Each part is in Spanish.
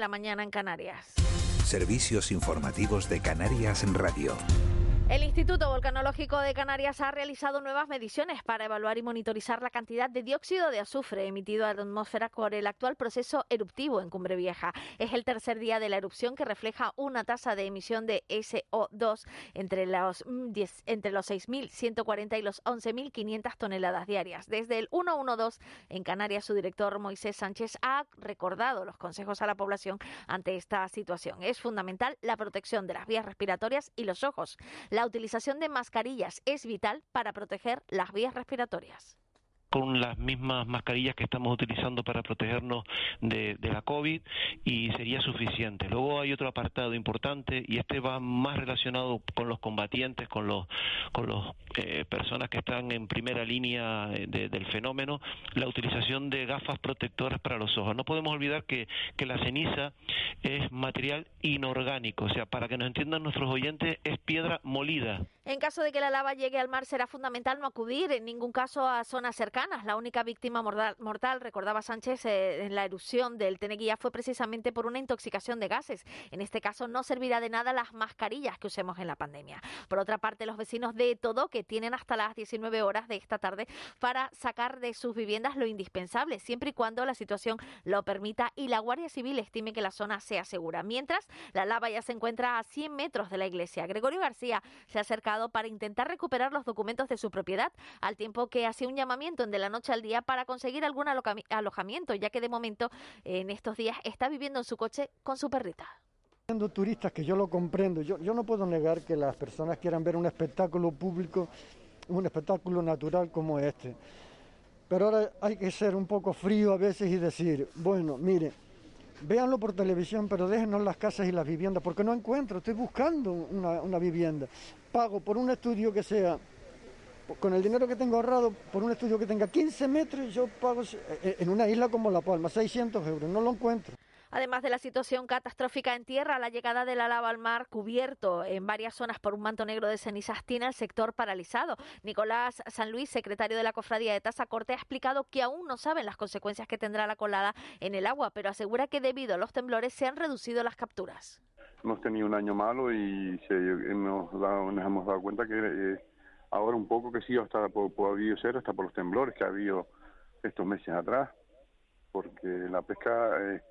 la mañana en Canarias. Servicios informativos de Canarias en Radio. El Instituto Volcanológico de Canarias ha realizado nuevas mediciones para evaluar y monitorizar la cantidad de dióxido de azufre emitido a la atmósfera por el actual proceso eruptivo en Cumbre Vieja. Es el tercer día de la erupción que refleja una tasa de emisión de SO2 entre los, entre los 6.140 y los 11.500 toneladas diarias. Desde el 112 en Canarias, su director Moisés Sánchez ha recordado los consejos a la población ante esta situación. Es fundamental la protección de las vías respiratorias y los ojos. Utilización de mascarillas es vital para proteger las vías respiratorias con las mismas mascarillas que estamos utilizando para protegernos de, la COVID y sería suficiente. Luego hay otro apartado importante y este va más relacionado con los combatientes, con los con los eh, personas que están en primera línea del fenómeno, la utilización de gafas protectoras para los ojos. No podemos olvidar que, que la ceniza es material inorgánico, o sea, para que nos entiendan nuestros oyentes, es piedra molida. En caso de que la lava llegue al mar, será fundamental no acudir en ningún caso a zonas cercanas. La única víctima mortal, recordaba Sánchez, eh, en la erupción del Teneguía fue precisamente por una intoxicación de gases. En este caso, no servirá de nada las mascarillas que usemos en la pandemia. Por otra parte, los vecinos de Todo, que tienen hasta las 19 horas de esta tarde para sacar de sus viviendas lo indispensable, siempre y cuando la situación lo permita y la Guardia Civil estime que la zona sea segura. Mientras, la lava ya se encuentra a 100 metros de la iglesia. Gregorio García se ha acercado para intentar recuperar los documentos de su propiedad, al tiempo que hacía un llamamiento en de la noche al día para conseguir algún alojamiento, ya que de momento en estos días está viviendo en su coche con su perrita turistas que yo lo comprendo, yo, yo no puedo negar que las personas quieran ver un espectáculo público, un espectáculo natural como este. Pero ahora hay que ser un poco frío a veces y decir, bueno, mire, véanlo por televisión, pero déjenos las casas y las viviendas, porque no encuentro, estoy buscando una, vivienda. Pago por un estudio que sea, con el dinero que tengo ahorrado, por un estudio que tenga 15 metros, yo pago eh, en una isla como La Palma, 600 euros, no lo encuentro. Además de la situación catastrófica en tierra, la llegada de la lava al mar cubierto en varias zonas por un manto negro de cenizas tiene el sector paralizado. Nicolás San Luis, secretario de la Cofradía de Tazacorte, ha explicado que aún no saben las consecuencias que tendrá la colada en el agua, pero asegura que debido a los temblores se han reducido las capturas. Hemos tenido un año malo y se, hemos dado, nos hemos dado cuenta que eh, ahora un poco que sí, hasta podido ser hasta por los temblores que ha habido estos meses atrás, porque la pesca... Eh,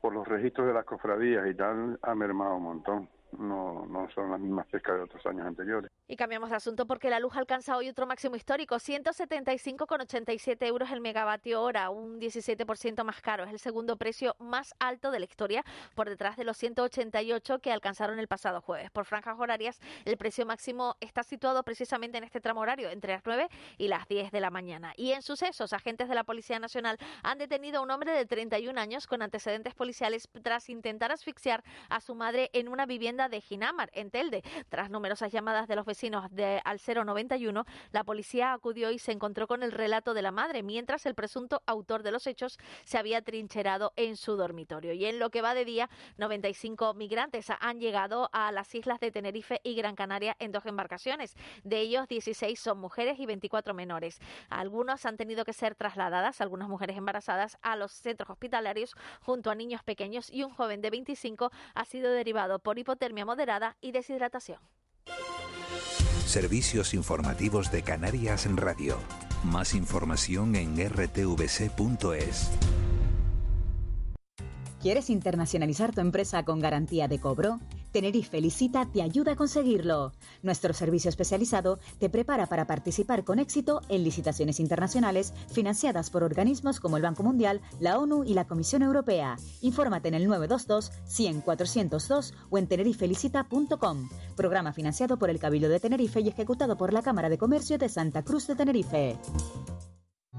por los registros de las cofradías y tal, ha mermado un montón. No, no son las mismas pescas de otros años anteriores. Y cambiamos de asunto porque la luz alcanza hoy otro máximo histórico, 175,87 euros el megavatio hora, un 17% más caro. Es el segundo precio más alto de la historia, por detrás de los 188 que alcanzaron el pasado jueves. Por franjas horarias, el precio máximo está situado precisamente en este tramo horario, entre las 9 y las 10 de la mañana. Y en sucesos, agentes de la Policía Nacional han detenido a un hombre de 31 años con antecedentes policiales tras intentar asfixiar a su madre en una vivienda de Ginamar, en Telde. Tras numerosas llamadas de los vecinos de, al 091, la policía acudió y se encontró con el relato de la madre, mientras el presunto autor de los hechos se había trincherado en su dormitorio. Y en lo que va de día, 95 migrantes han llegado a las islas de Tenerife y Gran Canaria en dos embarcaciones. De ellos, 16 son mujeres y 24 menores. Algunos han tenido que ser trasladadas, algunas mujeres embarazadas, a los centros hospitalarios junto a niños pequeños y un joven de 25 ha sido derivado por hipotermia moderada y deshidratación. Servicios informativos de Canarias en Radio. Más información en rtvc.es. ¿Quieres internacionalizar tu empresa con garantía de cobro? Tenerife Licita te ayuda a conseguirlo. Nuestro servicio especializado te prepara para participar con éxito en licitaciones internacionales financiadas por organismos como el Banco Mundial, la ONU y la Comisión Europea. Infórmate en el 922 100 402 o en tenerifelicita.com. Programa financiado por el Cabildo de Tenerife y ejecutado por la Cámara de Comercio de Santa Cruz de Tenerife.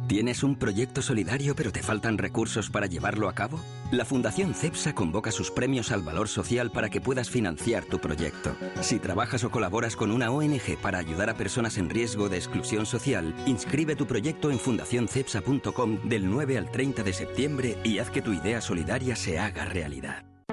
¿Tienes un proyecto solidario pero te faltan recursos para llevarlo a cabo? La Fundación CEPSA convoca sus premios al valor social para que puedas financiar tu proyecto. Si trabajas o colaboras con una ONG para ayudar a personas en riesgo de exclusión social, inscribe tu proyecto en fundacioncepsa.com del 9 al 30 de septiembre y haz que tu idea solidaria se haga realidad.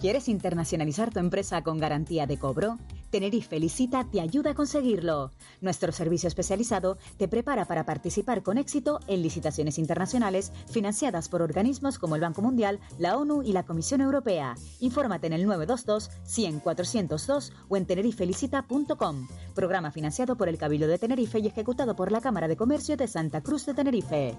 ¿Quieres internacionalizar tu empresa con garantía de cobro? Tenerife Licita te ayuda a conseguirlo. Nuestro servicio especializado te prepara para participar con éxito en licitaciones internacionales financiadas por organismos como el Banco Mundial, la ONU y la Comisión Europea. Infórmate en el 922 100 402 o en tenerifelicita.com. Programa financiado por el Cabildo de Tenerife y ejecutado por la Cámara de Comercio de Santa Cruz de Tenerife.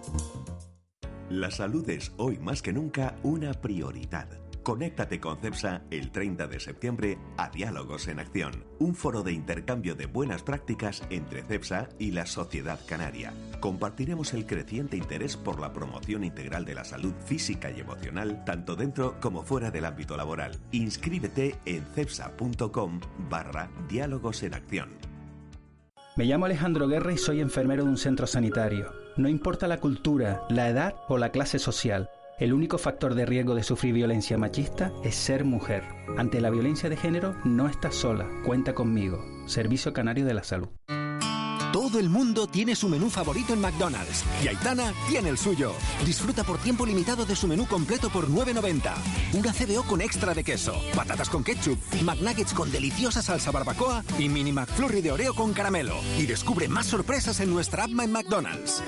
La salud es hoy más que nunca una prioridad. Conéctate con CEPSA el 30 de septiembre a Diálogos en Acción, un foro de intercambio de buenas prácticas entre CEPSA y la sociedad canaria. Compartiremos el creciente interés por la promoción integral de la salud física y emocional, tanto dentro como fuera del ámbito laboral. Inscríbete en cepsa.com barra Diálogos en Acción. Me llamo Alejandro Guerra y soy enfermero de un centro sanitario. No importa la cultura, la edad o la clase social. El único factor de riesgo de sufrir violencia machista es ser mujer. Ante la violencia de género, no estás sola. Cuenta conmigo. Servicio Canario de la Salud. Todo el mundo tiene su menú favorito en McDonald's y Aitana tiene el suyo. Disfruta por tiempo limitado de su menú completo por 9.90. Una CBO con extra de queso, patatas con ketchup, McNuggets con deliciosa salsa barbacoa y mini McFlurry de Oreo con caramelo. Y descubre más sorpresas en nuestra app en McDonald's.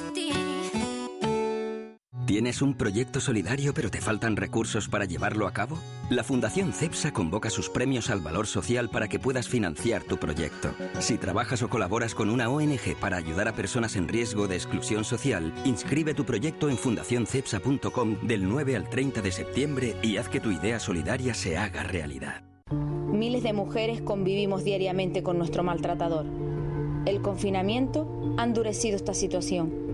¿Tienes un proyecto solidario pero te faltan recursos para llevarlo a cabo? La Fundación CEPSA convoca sus premios al valor social para que puedas financiar tu proyecto. Si trabajas o colaboras con una ONG para ayudar a personas en riesgo de exclusión social, inscribe tu proyecto en fundacioncepsa.com del 9 al 30 de septiembre y haz que tu idea solidaria se haga realidad. Miles de mujeres convivimos diariamente con nuestro maltratador. El confinamiento ha endurecido esta situación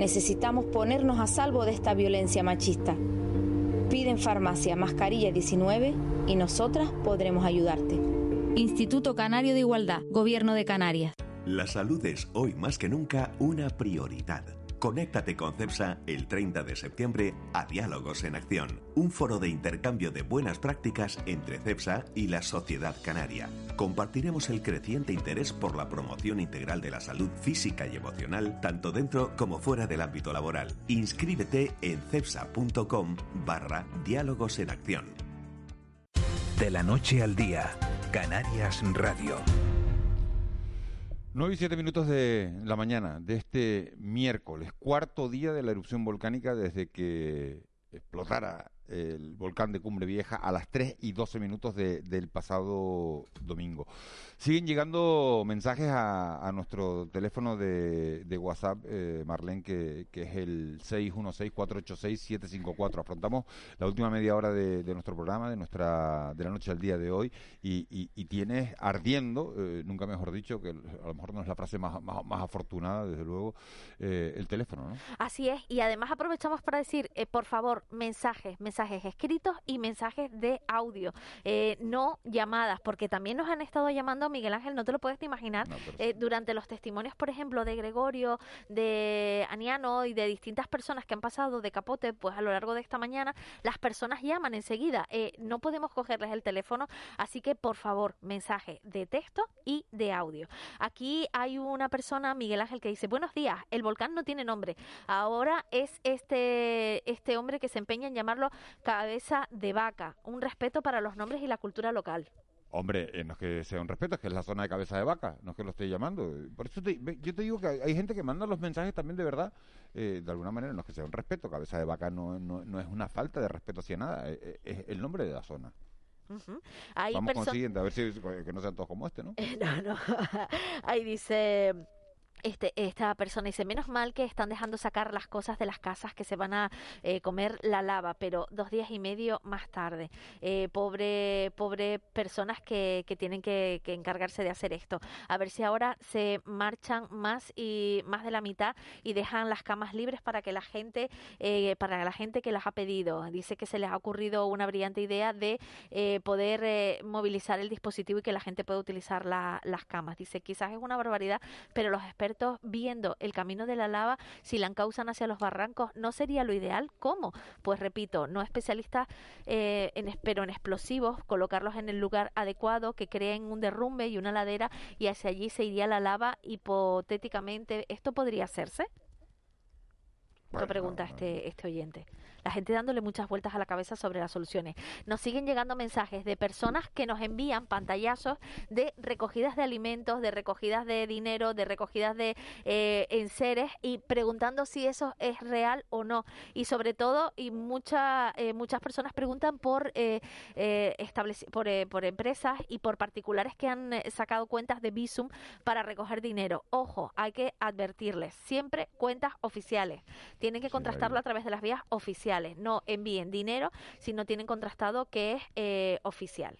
Necesitamos ponernos a salvo de esta violencia machista. Pide en farmacia mascarilla 19 y nosotras podremos ayudarte. Instituto Canario de Igualdad, Gobierno de Canarias. La salud es hoy más que nunca una prioridad. Conéctate con CEPSA el 30 de septiembre a Diálogos en Acción, un foro de intercambio de buenas prácticas entre CEPSA y la sociedad canaria. Compartiremos el creciente interés por la promoción integral de la salud física y emocional, tanto dentro como fuera del ámbito laboral. Inscríbete en cepsa.com barra Diálogos en Acción. De la noche al día, Canarias Radio. 9 y 7 minutos de la mañana de este miércoles, cuarto día de la erupción volcánica desde que explotara el volcán de Cumbre Vieja a las 3 y 12 minutos del pasado domingo. Siguen llegando mensajes a, nuestro teléfono de, WhatsApp, eh, Marlene, que, es el 616-486-754. Afrontamos la última media hora de, nuestro programa, de nuestra de la noche al día de hoy, y, tienes ardiendo, eh, nunca mejor dicho, que a lo mejor no es la frase más, más, afortunada, desde luego, eh, el teléfono, ¿no? Así es, y además aprovechamos para decir, eh, por favor, mensajes, mensajes escritos y mensajes de audio, no llamadas, porque también nos han estado llamando Miguel Ángel, no te lo puedes imaginar, eh, durante los testimonios, por ejemplo, de Gregorio, de Aniano y de distintas personas que han pasado de capote, pues a lo largo de esta mañana, las personas llaman enseguida. Eh, no podemos cogerles el teléfono, así que por favor, mensaje de texto y de audio. Aquí hay una persona, Miguel Ángel, que dice, buenos días, el volcán no tiene nombre. Ahora es este, este hombre que se empeña en llamarlo cabeza de vaca. Un respeto para los nombres y la cultura local. Hombre, eh, no es que sea un respeto, es que es la zona de cabeza de vaca, no es que lo esté llamando. Por eso yo te digo que hay, gente que manda los mensajes también de verdad, eh, de alguna manera, no es que sea un respeto, cabeza de vaca no, no, es una falta de respeto hacia nada, eh, es, el nombre de la zona. Vamos con el siguiente, a ver si que no sean todos como este, ¿no? no, no. Ahí dice este, esta persona dice, menos mal que están dejando sacar las cosas de las casas que se van a eh, comer la lava, pero dos días y medio más tarde. Eh, pobre, pobre personas que, que tienen que, encargarse de hacer esto. A ver si ahora se marchan más y más de la mitad y dejan las camas libres para que la gente, eh, para la gente que las ha pedido. Dice que se les ha ocurrido una brillante idea de eh, poder movilizar el dispositivo y que la gente pueda utilizar la, las camas. Dice, quizás es una barbaridad, pero los expertos viendo el camino de la lava, si la encausan hacia los barrancos, ¿no sería lo ideal? ¿Cómo? Pues repito, no especialistas, eh, en, pero en explosivos, colocarlos en el lugar adecuado, que creen un derrumbe y una ladera y hacia allí se iría la lava hipotéticamente. ¿Esto podría hacerse? Lo pregunta este, este oyente la gente dándole muchas vueltas a la cabeza sobre las soluciones. Nos siguen llegando mensajes de personas que nos envían pantallazos de recogidas de alimentos, de recogidas de dinero, de recogidas de eh, enseres y preguntando si eso es real o no. Y sobre todo, y mucha, eh, muchas personas preguntan por, eh, eh por, eh, por empresas y por particulares que han sacado cuentas de Visum para recoger dinero. Ojo, hay que advertirles, siempre cuentas oficiales. Tienen que contrastarlo a través de las vías oficiales no envíen dinero si no tienen contrastado que es eh, oficial.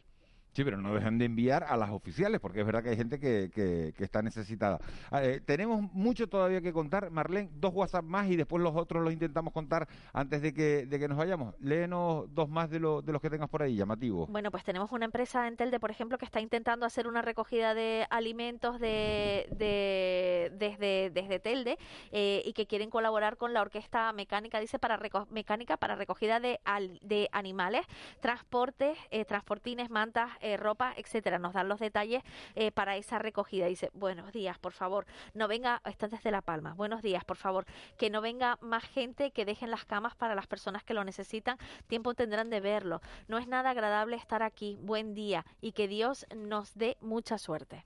Sí, pero no dejan de enviar a las oficiales, porque es verdad que hay gente que, que, está necesitada. Ah, eh, tenemos mucho todavía que contar. Marlene, dos WhatsApp más y después los otros los intentamos contar antes de que, de que nos vayamos. Léenos dos más de, de los que tengas por ahí, llamativos. Bueno, pues tenemos una empresa en Telde, por ejemplo, que está intentando hacer una recogida de alimentos de, de desde, desde Telde eh, y que quieren colaborar con la Orquesta Mecánica, dice, para mecánica para recogida de, de animales, transportes, eh, transportines, mantas, eh, ropa, etcétera. Nos dan los detalles eh, para esa recogida. Dice, buenos días, por favor, no venga, están desde La Palma, buenos días, por favor, que no venga más gente, que dejen las camas para las personas que lo necesitan, tiempo tendrán de verlo. No es nada agradable estar aquí, buen día y que Dios nos dé mucha suerte.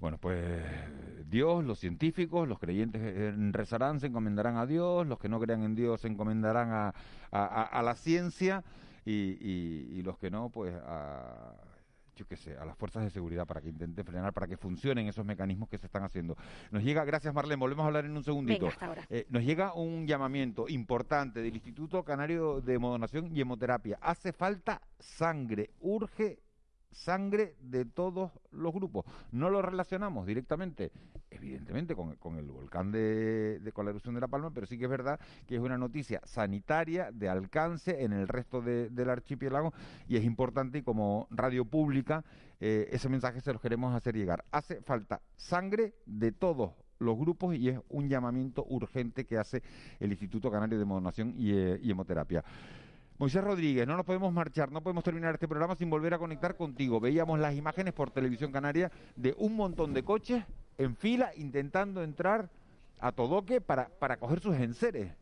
Bueno, pues Dios, los científicos, los creyentes eh, rezarán, se encomendarán a Dios, los que no crean en Dios se encomendarán a la ciencia y, los que no, pues a yo qué sé, a las fuerzas de seguridad para que intenten frenar, para que funcionen esos mecanismos que se están haciendo. Nos llega, gracias Marlene, volvemos a hablar en un segundito. Eh, nos llega un llamamiento importante del Instituto Canario de Modonación y Hemoterapia. Hace falta sangre, urge sangre de todos los grupos. No lo relacionamos directamente, evidentemente, con, el volcán de, con la erupción de La Palma, pero sí que es verdad que es una noticia sanitaria de alcance en el resto del archipiélago y es importante y como radio pública eh, ese mensaje se lo queremos hacer llegar. Hace falta sangre de todos los grupos y es un llamamiento urgente que hace el Instituto Canario de Modonación eh, y Hemoterapia. Moisés Rodríguez, no nos podemos marchar, no podemos terminar este programa sin volver a conectar contigo. Veíamos las imágenes por televisión canaria de un montón de coches en fila intentando entrar a Todoque para, para coger sus enseres.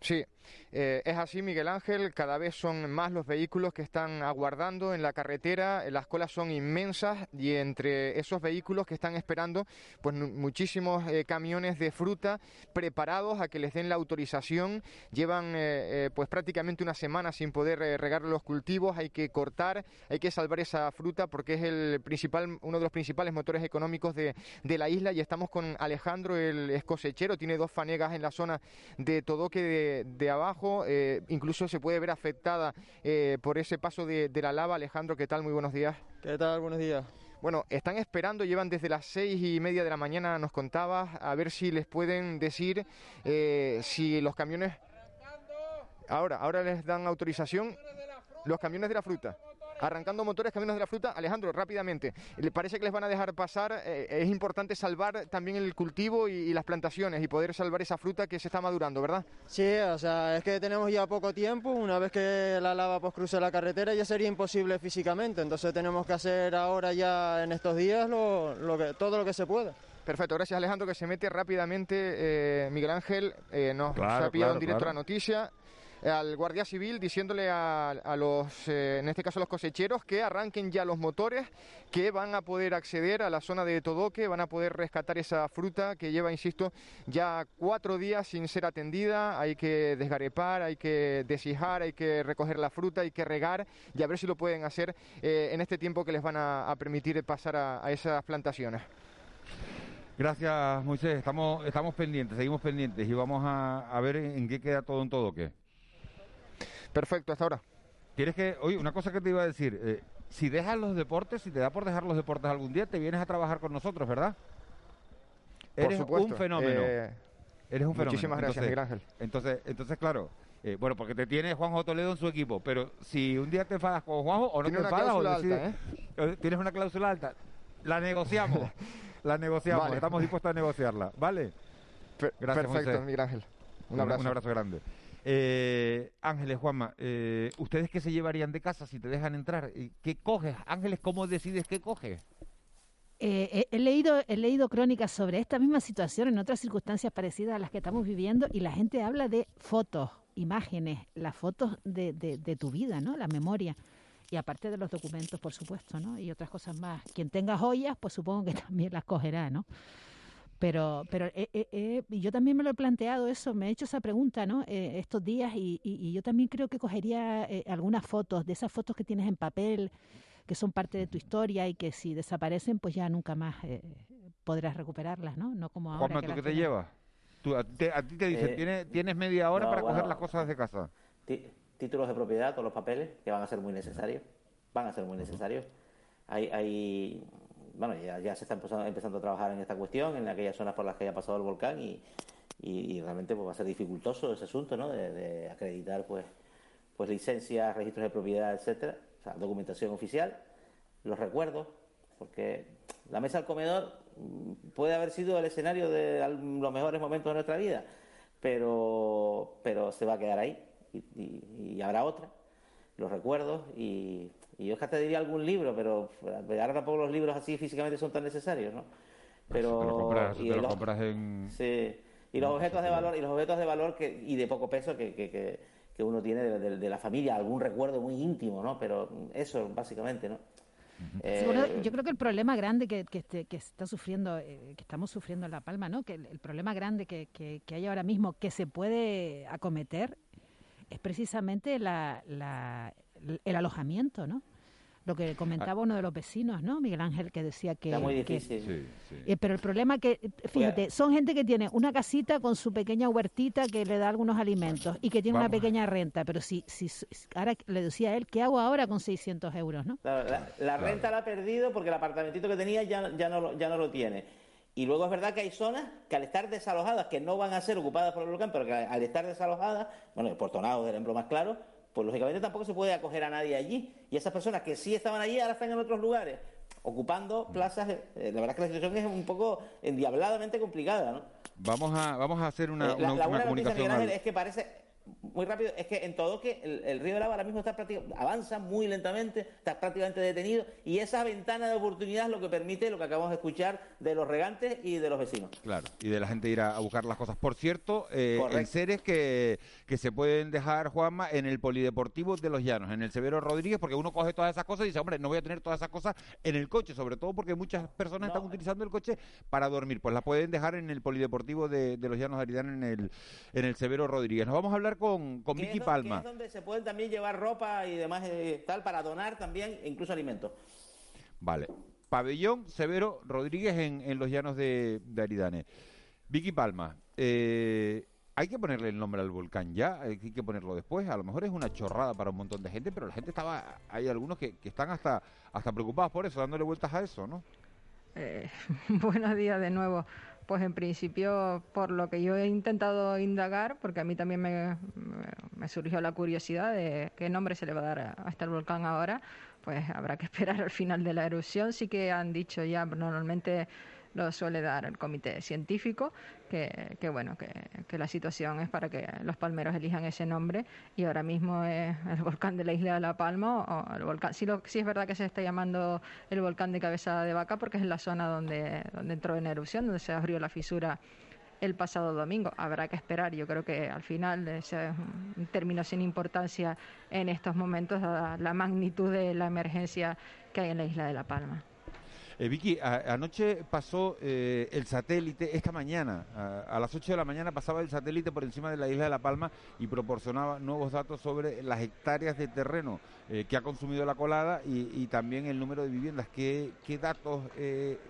Sí, eh, es así, Miguel Ángel. Cada vez son más los vehículos que están aguardando en la carretera. Las colas son inmensas y entre esos vehículos que están esperando, pues muchísimos eh, camiones de fruta preparados a que les den la autorización. Llevan eh, pues prácticamente una semana sin poder regar los cultivos. Hay que cortar, hay que salvar esa fruta porque es el principal, uno de los principales motores económicos de, la isla. Y estamos con Alejandro, el escosechero. Tiene dos fanegas en la zona de Todoque de, de abajo, eh, incluso se puede ver afectada eh, por ese paso de, la lava. Alejandro, ¿qué tal? Muy buenos días. ¿Qué tal? Buenos días. Bueno, están esperando, llevan desde las seis y media de la mañana, nos contabas, a ver si les pueden decir eh, si los camiones... Ahora, ahora les dan autorización los camiones de la fruta arrancando motores, caminos de la fruta. Alejandro, rápidamente, ¿le parece que les van a dejar pasar? Eh, es importante salvar también el cultivo y, las plantaciones y poder salvar esa fruta que se está madurando, ¿verdad? Sí, o sea, es que tenemos ya poco tiempo. Una vez que la lava pues, cruce la carretera ya sería imposible físicamente. Entonces tenemos que hacer ahora ya en estos días lo, que, todo lo que se pueda. Perfecto, gracias Alejandro que se mete rápidamente. Eh, Miguel Ángel eh, nos ha pillado en directo la noticia al guardia civil diciéndole a, los, eh, en este caso a los cosecheros, que arranquen ya los motores, que van a poder acceder a la zona de Todoque, van a poder rescatar esa fruta que lleva, insisto, ya cuatro días sin ser atendida. Hay que desgarepar, hay que deshijar, hay que recoger la fruta, hay que regar y a ver si lo pueden hacer eh, en este tiempo que les van a, permitir pasar a esas plantaciones. Gracias, Moisés. Estamos, estamos pendientes, seguimos pendientes y vamos a, a ver en qué queda todo en todo qué. Perfecto, hasta ahora. ¿Quieres que, oye, una cosa que te iba a decir, eh, si dejas los deportes, si te da por dejar los deportes algún día, te vienes a trabajar con nosotros, ¿verdad? Eres un fenómeno. Eh, Eres un fenómeno. Muchísimas gracias, Miguel Ángel. Entonces, entonces claro, eh, bueno, porque te tiene Juanjo Toledo en su equipo, pero si un día te enfadas con Juanjo o no te enfadas o decides, ¿eh? tienes una cláusula alta, la negociamos, la negociamos, estamos dispuestos a negociarla, ¿vale? gracias, Perfecto, Miguel Ángel. Un abrazo. Un abrazo grande. Eh, Ángeles, Juanma, eh, ¿ustedes qué se llevarían de casa si te dejan entrar? ¿Qué coges? Ángeles, ¿cómo decides qué coges? Eh, he, leído, he leído crónicas sobre esta misma situación en otras circunstancias parecidas a las que estamos viviendo y la gente habla de fotos, imágenes, las fotos de, de, tu vida, ¿no? La memoria. Y aparte de los documentos, por supuesto, ¿no? Y otras cosas más. Quien tenga joyas, pues supongo que también las cogerá, ¿no? Pero, pero yo también me lo he planteado eso, me he hecho esa pregunta ¿no? Eh, estos días y, y, yo también creo que cogería eh, algunas fotos, de esas fotos que tienes en papel, que son parte de tu historia y que si desaparecen, pues ya nunca más eh, podrás recuperarlas, ¿no? No como ahora. Juanma, ¿tú qué te llevas? a, ti te dicen, ¿tienes, ¿tienes media hora para coger las cosas de casa? Títulos de propiedad, todos los papeles, que van a ser muy necesarios. Van a ser muy necesarios. Hay, hay bueno, ya, se está empezando, a trabajar en esta cuestión, en aquellas zonas por las que haya pasado el volcán y, realmente pues, va a ser dificultoso ese asunto, ¿no? De, acreditar, pues, pues licencias, registros de propiedad, etcétera, o sea, documentación oficial, los recuerdos, porque la mesa al comedor puede haber sido el escenario de los mejores momentos de nuestra vida, pero, pero se va a quedar ahí y habrá otra, los recuerdos y y yo te diría algún libro, pero ahora tampoco los libros así físicamente son tan necesarios, ¿no? Pero te lo compras, y, los, compras en... Sí, y los objetos de valor y los objetos de valor que, y de poco peso que, que, que, uno tiene de, la familia, algún recuerdo muy íntimo, ¿no? Pero eso básicamente, ¿no? Eh, yo creo que el problema grande que, que, este, que está sufriendo, eh, que estamos sufriendo en La Palma, ¿no? Que el, problema grande que, que, hay ahora mismo que se puede acometer es precisamente la, la, el alojamiento, ¿no? Lo que comentaba uno de los vecinos, ¿no? Miguel Ángel, que decía que... Está muy difícil. Eh, pero el problema que, fíjate, son gente que tiene una casita con su pequeña huertita que le da algunos alimentos y que tiene una pequeña renta, pero si, si ahora le decía a él, ¿qué hago ahora con 600 euros, no? La, renta la ha perdido porque el apartamentito que tenía ya, ya, no, ya no lo tiene. Y luego es verdad que hay zonas que al estar desalojadas, que no van a ser ocupadas por el volcán, pero que al estar desalojadas, bueno, el Portonado es el ejemplo más claro, pues lógicamente tampoco se puede acoger a nadie allí. Y esas personas que sí estaban allí ahora están en otros lugares, ocupando plazas. Eh, la verdad es que la situación es un poco endiabladamente complicada, ¿no? Vamos a, vamos a hacer una, eh, la, una, buena comunicación. es que parece muy rápido, es que en todo que el, río de Lava ahora mismo está avanza muy lentamente, está prácticamente detenido y esa ventana de oportunidad es lo que permite lo que acabamos de escuchar de los regantes y de los vecinos. Claro, y de la gente ir a, buscar las cosas. Por cierto, eh, en seres que, que se pueden dejar, Juanma, en el Polideportivo de los Llanos, en el Severo Rodríguez, porque uno coge todas esas cosas y dice, hombre, no voy a tener todas esas cosas en el coche, sobre todo porque muchas personas están utilizando el coche para dormir, pues las pueden dejar en el Polideportivo de, los Llanos de Aridane, en el, en el Severo Rodríguez. Nos vamos a hablar con, con Vicky Palma. es donde se pueden también llevar ropa y demás eh, tal para donar también, incluso alimentos. Vale. Pabellón Severo Rodríguez en, los llanos de, Aridane. Vicky Palma, eh, hay que ponerle el nombre al volcán ya, hay que ponerlo después. A lo mejor es una chorrada para un montón de gente, pero la gente estaba, hay algunos que, están hasta, hasta preocupados por eso, dándole vueltas a eso, ¿no? Eh, buenos días de nuevo. Pues en principio, por lo que yo he intentado indagar, porque a mí también me, surgió la curiosidad de qué nombre se le va a dar a, este volcán ahora, pues habrá que esperar al final de la erupción. Sí que han dicho ya, normalmente lo suele dar el comité científico, que, que bueno, que, la situación es para que los palmeros elijan ese nombre y ahora mismo es el volcán de la isla de La Palma o el volcán, sí, lo, sí es verdad que se está llamando el volcán de cabeza de vaca porque es la zona donde, donde entró en erupción, donde se abrió la fisura el pasado domingo. Habrá que esperar. Yo creo que al final ese es un término sin importancia en estos momentos, dada la magnitud de la emergencia que hay en la isla de La Palma. Eh, Vicky, anoche pasó eh, el satélite, esta mañana, a, las 8 de la mañana pasaba el satélite por encima de la isla de La Palma y proporcionaba nuevos datos sobre las hectáreas de terreno eh, que ha consumido la colada y, también el número de viviendas. ¿Qué, datos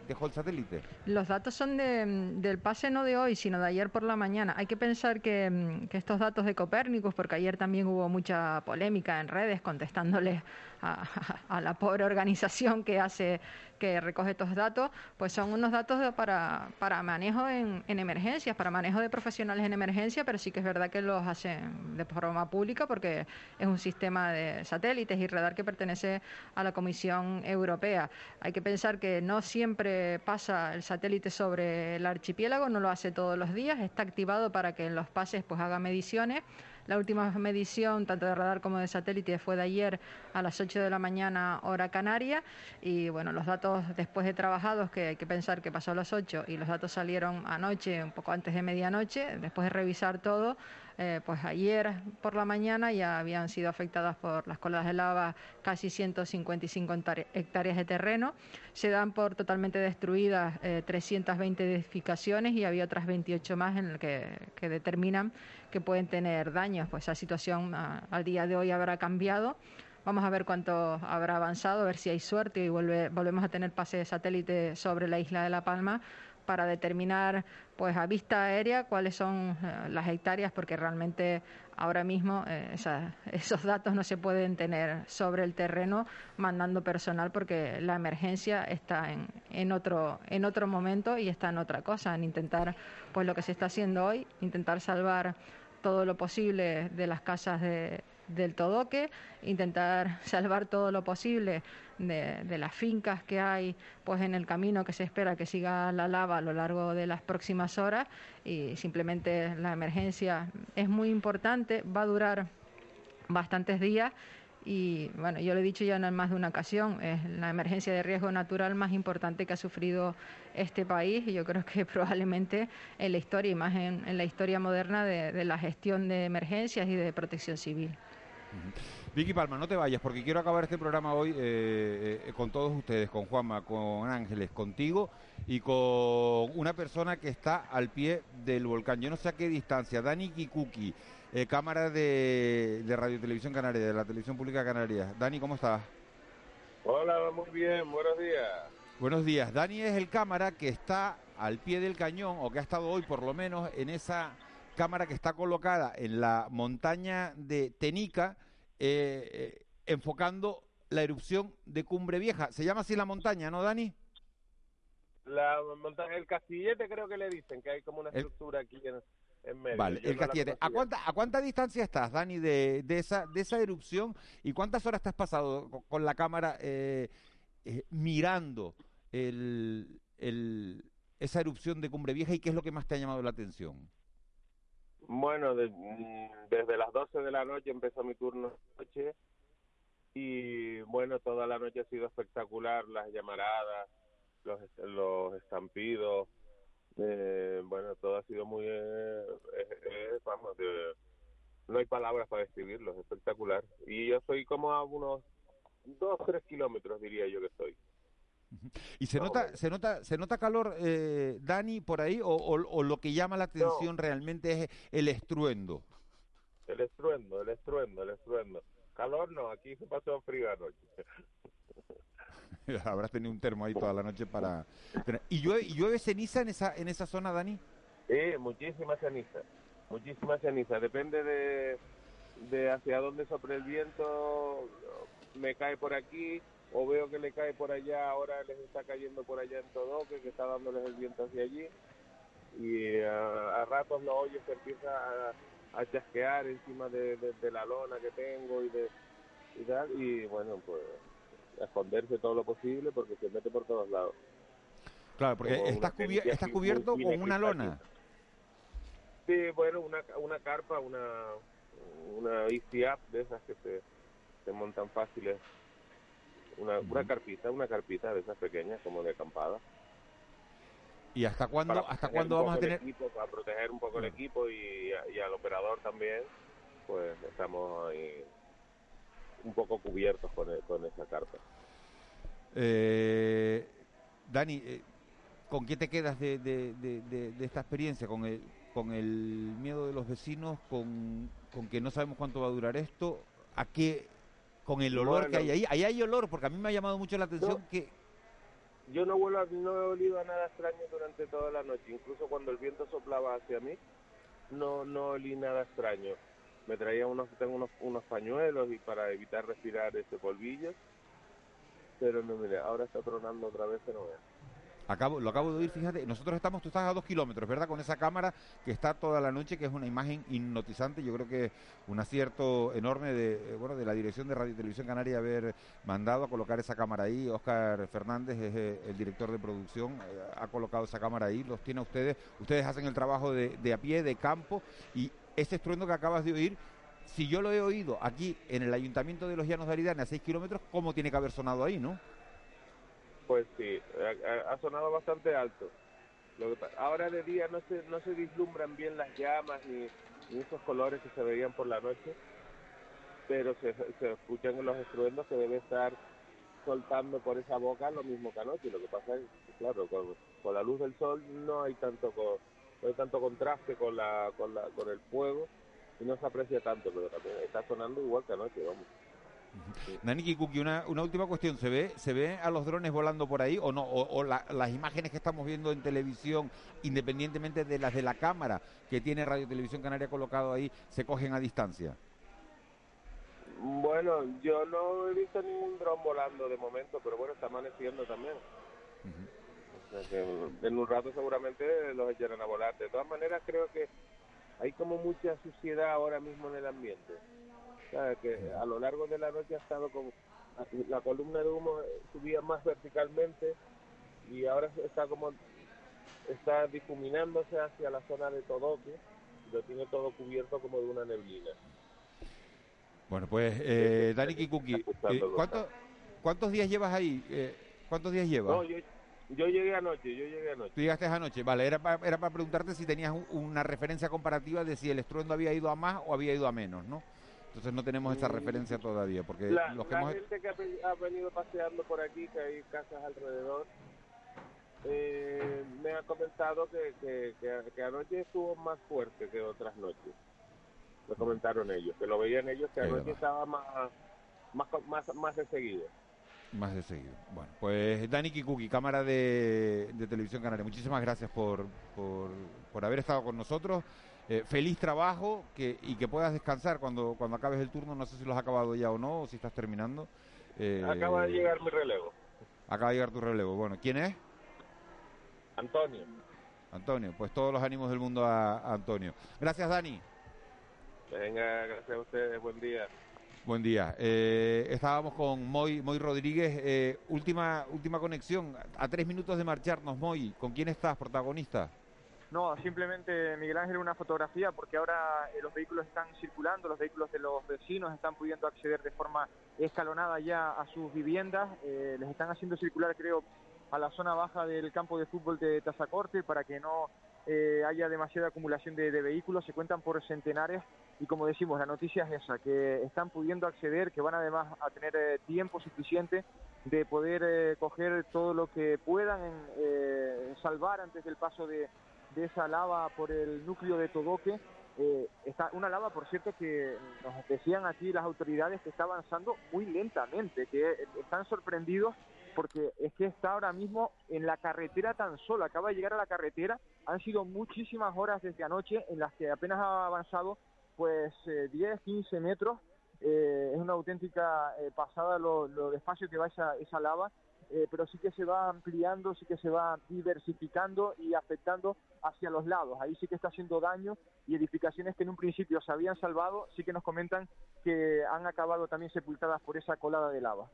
dejó el satélite? Los datos son del pase no de hoy, sino de ayer por la mañana. Hay que pensar que, mm, estos datos de Copérnicus, porque ayer también hubo mucha polémica en redes contestándoles a, la pobre organización que hace que recoge estos datos, pues son unos datos para, para manejo en, en, emergencias, para manejo de profesionales en emergencia, pero sí que es verdad que los hacen de forma pública porque es un sistema de satélites y radar que pertenece a la Comisión Europea. Hay que pensar que no siempre pasa el satélite sobre el archipiélago, no lo hace todos los días, está activado para que en los pases pues haga mediciones la última medición, tanto de radar como de satélite, fue de ayer a las 8 de la mañana, hora canaria. Y bueno, los datos después de trabajados, que hay que pensar que pasó a las 8 y los datos salieron anoche, un poco antes de medianoche, después de revisar todo, eh, pues ayer por la mañana ya habían sido afectadas por las colas de lava casi 155 hectáreas de terreno. Se dan por totalmente destruidas 320 eh, edificaciones y había otras 28 más en que, que determinan pueden tener daños. Pues esa situación ah, al día de hoy habrá cambiado. Vamos a ver cuánto habrá avanzado, ver si hay suerte y volvemos a tener pase de satélite sobre la isla de La Palma para determinar pues a vista aérea cuáles son eh, las hectáreas porque realmente ahora mismo eh, esos datos no se pueden tener sobre el terreno mandando personal porque la emergencia está en otro en otro momento y está en otra cosa en intentar pues lo que se está haciendo hoy intentar salvar todo lo posible de las casas de, del Todoque, intentar salvar todo lo posible de, las fincas que hay pues en el camino que se espera que siga la lava a lo largo de las próximas horas. Y simplemente la emergencia es muy importante, va a durar bastantes días y bueno, yo lo he dicho ya en más de una ocasión, es la emergencia de riesgo natural más importante que ha sufrido este país y yo creo que probablemente en la historia y más en, la historia moderna de, la gestión de emergencias y de protección civil. Vicky Palma, no te vayas porque quiero acabar este programa hoy eh, eh, con todos ustedes, con Juanma, con Ángeles, contigo y con una persona que está al pie del volcán. Yo no sé a qué distancia, Dani Kikuki. Eh, cámara de, Radio Televisión Canaria, de la Televisión Pública Canaria. Dani, ¿cómo estás? Hola, muy bien, buenos días. Buenos días. Dani es el cámara que está al pie del cañón, o que ha estado hoy por lo menos en esa cámara que está colocada en la montaña de Tenica, eh, eh, enfocando la erupción de Cumbre Vieja. Se llama así la montaña, ¿no, Dani? La montaña, el castillete creo que le dicen, que hay como una estructura aquí en, Vale, el Castillete. ¿A cuánta, ¿A cuánta distancia estás, Dani, de, de, esa, de esa erupción? ¿Y cuántas horas te has pasado con, la cámara eh, eh, mirando el, el, esa erupción de Cumbre Vieja y qué es lo que más te ha llamado la atención? Bueno, mm, desde las 12 de la noche empezó mi turno de noche y bueno, toda la noche ha sido espectacular, las llamaradas, los, los estampidos, eh, bueno, todo ha sido muy, eh, eh, vamos, no hay palabras para describirlo, es espectacular. Y yo soy como a unos dos, tres kilómetros, diría yo que estoy. ¿Y se nota, se nota, se nota calor, eh, Dani, por ahí, o, lo que llama la atención realmente es el estruendo? El estruendo, el estruendo, el estruendo. Calor no, aquí se pasó frío anoche. Habrás tenido un termo ahí toda la noche para... ¿Y llueve, y llueve ceniza en esa, en esa zona, Dani? Sí, muchísima ceniza, muchísima ceniza. Depende de, de hacia dónde sopre el viento, me cae por aquí o veo que le cae por allá, ahora les está cayendo por allá en todo, que está dándoles el viento hacia allí. Y a, ratos lo oyes que empieza a, chasquear encima de, la lona que tengo y de y tal. Y bueno, pues esconderse todo lo posible porque se mete por todos lados. Claro, porque está, cubierto con una lona. Sí, bueno, una, una carpa, una, una easy up de esas que se, se montan fáciles. Una, una carpita, una carpita de esas pequeñas como de acampada. ¿Y hasta cuándo, hasta cuándo vamos a tener...? Equipo, para proteger un poco el equipo y, y, al operador también, pues estamos ahí un poco cubiertos con, con esa carta. Eh, Dani, eh, ¿con qué te quedas de, de, de, de, esta experiencia? ¿Con el, ¿Con el miedo de los vecinos? ¿Con, con que no sabemos cuánto va a durar esto? ¿A qué? ¿Con el olor que hay ahí? Ahí hay olor, porque a mí me ha llamado mucho la atención que... Yo no, vuelo, no he olido a nada extraño durante toda la noche, incluso cuando el viento soplaba hacia mí, no, no olí nada extraño. Me traía unos, tengo unos, unos pañuelos y para evitar respirar ese polvillo, pero no, mire, ahora está tronando otra vez, pero. Acabo, lo acabo de oír, fíjate, nosotros estamos, tú estás a dos kilómetros, ¿verdad? Con esa cámara que está toda la noche, que es una imagen hipnotizante, yo creo que un acierto enorme de, eh, bueno, de la dirección de Radio y Televisión Canaria haber mandado a colocar esa cámara ahí. Oscar Fernández es eh, el director de producción, eh, ha colocado esa cámara ahí, los tiene a ustedes, ustedes hacen el trabajo de, de a pie, de campo, y ese estruendo que acabas de oír si yo lo he oído aquí en el Ayuntamiento de los Llanos de Aridane a 6 kilómetros, ¿cómo tiene que haber sonado ahí, no? Pues sí, ha, sonado bastante alto. ahora de día no se, no se vislumbran bien las llamas ni, esos colores que se veían por la noche, pero se, se escuchan los estruendos que debe estar soltando por esa boca lo mismo que anoche. Lo que pasa es claro, con, la luz del sol no hay tanto no hay tanto contraste con la, con la con el fuego y no se aprecia tanto, pero también está sonando igual que anoche, vamos. Nani Kikuki, una, una última cuestión. ¿Se ve, ¿Se ve a los drones volando por ahí o no? ¿O, las imágenes que estamos viendo en televisión, independientemente de las de la cámara que tiene Radio Televisión Canaria colocado ahí, se cogen a distancia? Bueno, yo no he visto ningún dron volando de momento, pero bueno, está amaneciendo también. En un rato seguramente los echarán a volar. De todas maneras, creo que hay como mucha suciedad ahora mismo en el ambiente que a lo largo de la noche ha estado como la columna de humo subía más verticalmente y ahora está como está difuminándose hacia la zona de Todoque lo tiene todo cubierto como de una neblina. Bueno, pues eh, Dani Kikuki, eh, ¿cuántos días llevas ahí? Eh, ¿Cuántos días llevas? No, yo, yo, llegué anoche, yo llegué anoche. Tú llegaste anoche, vale, era para era para preguntarte si tenías una referencia comparativa de si el estruendo había ido a más o había ido a menos, ¿no? Entonces no tenemos esa referencia todavía, porque la, los que la gente que ha, venido paseando por aquí, que hay casas alrededor, eh, me ha comentado que, que, anoche estuvo más fuerte que otras noches. Me comentaron ellos, que lo veían ellos, que anoche estaba más, más, más, más de seguido. Más de seguido. Bueno, pues Dani Kikuki, cámara de, de Televisión Canaria, muchísimas gracias por, por, por haber estado con nosotros. Eh, feliz trabajo que, y que puedas descansar cuando, cuando acabes el turno. No sé si lo has acabado ya o no, o si estás terminando. Eh, Acaba de llegar mi relevo. Acaba de llegar tu relevo. Bueno, ¿quién es? Antonio. Antonio, pues todos los ánimos del mundo a, Antonio. Gracias, Dani. Venga, gracias a ustedes. Buen día. Buen día. Eh, estábamos con Moy, Moy Rodríguez. última, última conexión. A tres minutos de marcharnos, Moy. ¿Con quién estás, protagonista? No, simplemente Miguel Ángel una fotografía porque ahora eh, los vehículos están circulando, los vehículos de los vecinos están pudiendo acceder de forma escalonada ya a sus viviendas, eh, les están haciendo circular creo a la zona baja del campo de fútbol de Tazacorte para que no eh, haya demasiada acumulación de, vehículos, se cuentan por centenares y como decimos, la noticia es esa, que están pudiendo acceder, que van además a tener tiempo suficiente de poder coger todo lo que puedan salvar antes del paso de, de esa lava por el núcleo de Todoque. Eh, está una lava, por cierto, que nos decían aquí las autoridades que está avanzando muy lentamente, que están sorprendidos porque es que está ahora mismo en la carretera tan solo, acaba de llegar a la carretera, han sido muchísimas horas desde anoche en las que apenas ha avanzado pues 10, eh, 15 metros, eh, es una auténtica pasada lo, despacio que va esa, esa lava eh, pero sí que se va ampliando, sí que se va diversificando y afectando hacia los lados. Ahí sí que está haciendo daño y edificaciones que en un principio se habían salvado, sí que nos comentan que han acabado también sepultadas por esa colada de lava.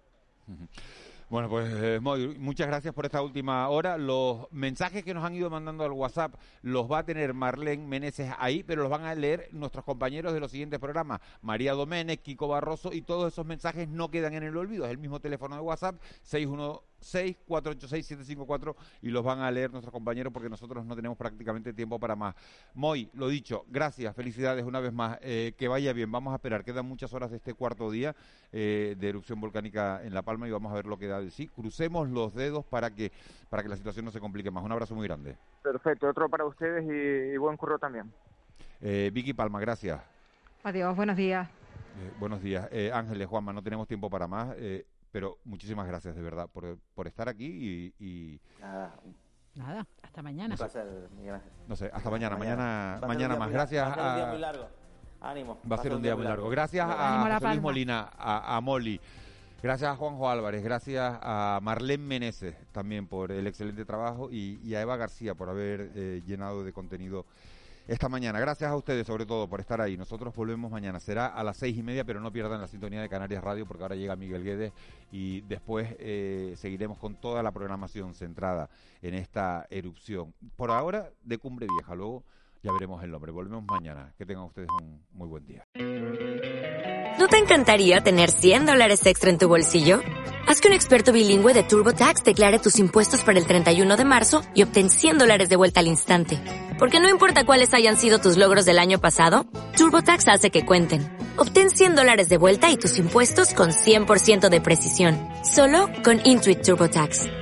Bueno, pues eh, muchas gracias por esta última hora. Los mensajes que nos han ido mandando al WhatsApp los va a tener Marlene Meneses ahí, pero los van a leer nuestros compañeros de los siguientes programas, María Doménez, Kiko Barroso, y todos esos mensajes no quedan en el olvido. Es el mismo teléfono de WhatsApp, 61 6-486-754 y los van a leer nuestros compañeros porque nosotros no tenemos prácticamente tiempo para más. Moy, lo dicho, gracias, felicidades una vez más. Eh, que vaya bien, vamos a esperar. Quedan muchas horas de este cuarto día eh, de erupción volcánica en La Palma y vamos a ver lo que da de sí. Crucemos los dedos para que, para que la situación no se complique más. Un abrazo muy grande. Perfecto, otro para ustedes y, buen curro también. Eh, Vicky Palma, gracias. Adiós, buenos días. buenos días. Ángeles, Juanma, no tenemos tiempo para más. Pero muchísimas gracias de verdad por, por estar aquí y, Nada. Nada, hasta mañana. No sé, hasta mañana, mañana, mañana, más. Gracias. Va a ser un día muy largo. Ánimo. Va a ser un día muy largo. Gracias a José Luis Molina, a, a Molly. Gracias a Juanjo Álvarez, gracias a Marlene Meneses también por el excelente trabajo y, a Eva García por haber eh, llenado de contenido esta mañana. Gracias a ustedes, sobre todo, por estar ahí. Nosotros volvemos mañana. Será a las seis y media, pero no pierdan la sintonía de Canarias Radio, porque ahora llega Miguel Guedes y después eh, seguiremos con toda la programación centrada en esta erupción. Por ahora, de Cumbre Vieja. Luego ya veremos el nombre. Volvemos mañana. Que tengan ustedes un muy buen día. ¿No te encantaría tener 100 dólares extra en tu bolsillo? Haz que un experto bilingüe de TurboTax declare tus impuestos para el 31 de marzo y obtén 100 dólares de vuelta al instante. Porque no importa cuáles hayan sido tus logros del año pasado, TurboTax hace que cuenten. Obtén 100 dólares de vuelta y tus impuestos con 100% de precisión. Solo con Intuit TurboTax.